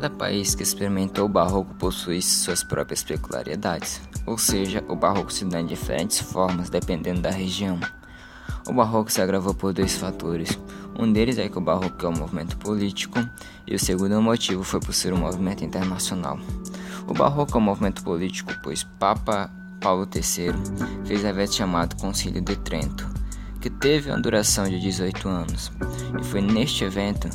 Cada país que experimentou o barroco possui suas próprias peculiaridades, ou seja, o barroco se dá em diferentes formas dependendo da região. O barroco se agravou por dois fatores. Um deles é que o barroco é um movimento político, e o segundo motivo foi por ser um movimento internacional. O barroco é um movimento político, pois Papa Paulo III fez evento chamado Concílio de Trento, que teve uma duração de 18 anos, e foi neste evento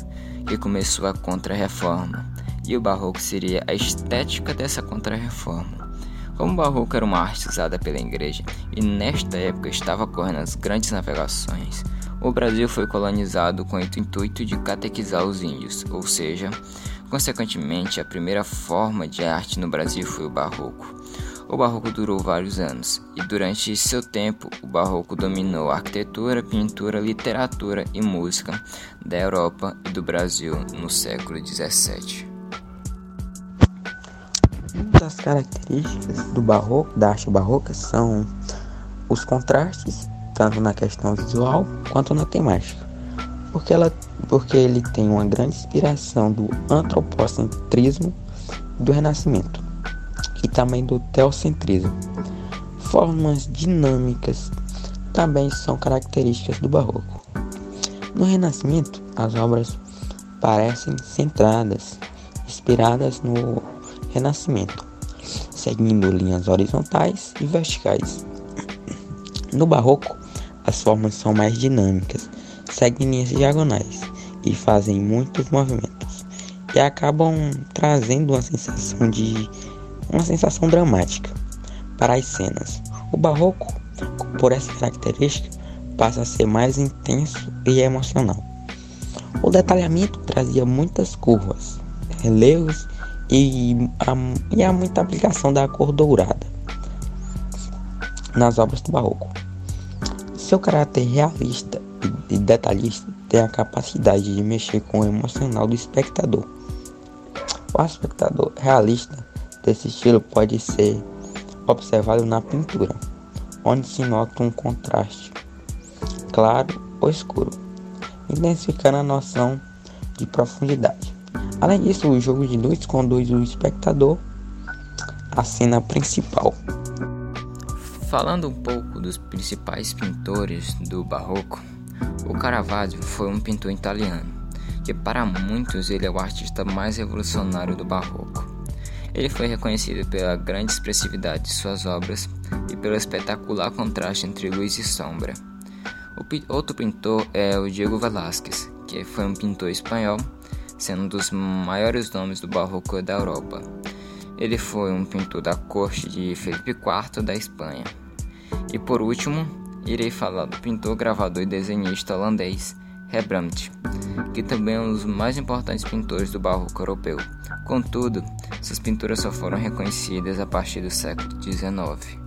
que começou a Contra-Reforma, e o barroco seria a estética dessa contrarreforma. Como o barroco era uma arte usada pela igreja e nesta época estava ocorrendo as grandes navegações, o Brasil foi colonizado com o intuito de catequizar os índios, ou seja, consequentemente a primeira forma de arte no Brasil foi o barroco. O barroco durou vários anos e durante seu tempo o barroco dominou a arquitetura, pintura, literatura e música da Europa e do Brasil no século 17 das características do barroco, da arte barroca, são os contrastes, tanto na questão visual quanto na temática. Porque, ela, porque ele tem uma grande inspiração do antropocentrismo do renascimento e também do teocentrismo. Formas dinâmicas também são características do barroco. No Renascimento, as obras parecem centradas, inspiradas no Renascimento, seguindo linhas horizontais e verticais. No Barroco, as formas são mais dinâmicas, seguem linhas diagonais e fazem muitos movimentos e acabam trazendo uma sensação de uma sensação dramática para as cenas. O barroco, por essa característica, passa a ser mais intenso e emocional. O detalhamento trazia muitas curvas, relevos e, e há muita aplicação da cor dourada nas obras do barroco. Seu caráter realista e detalhista tem a capacidade de mexer com o emocional do espectador. O espectador realista desse estilo pode ser observado na pintura, onde se nota um contraste claro ou escuro, intensificando a noção de profundidade. Além disso, o jogo de luz conduz o espectador à cena principal. Falando um pouco dos principais pintores do Barroco, o Caravaggio foi um pintor italiano, que para muitos ele é o artista mais revolucionário do Barroco. Ele foi reconhecido pela grande expressividade de suas obras e pelo espetacular contraste entre luz e sombra. O outro pintor é o Diego Velázquez, que foi um pintor espanhol, sendo um dos maiores nomes do barroco da Europa. Ele foi um pintor da corte de Felipe IV da Espanha. E por último, irei falar do pintor, gravador e desenhista holandês Rembrandt, que também é um dos mais importantes pintores do barroco europeu. Contudo, suas pinturas só foram reconhecidas a partir do século XIX.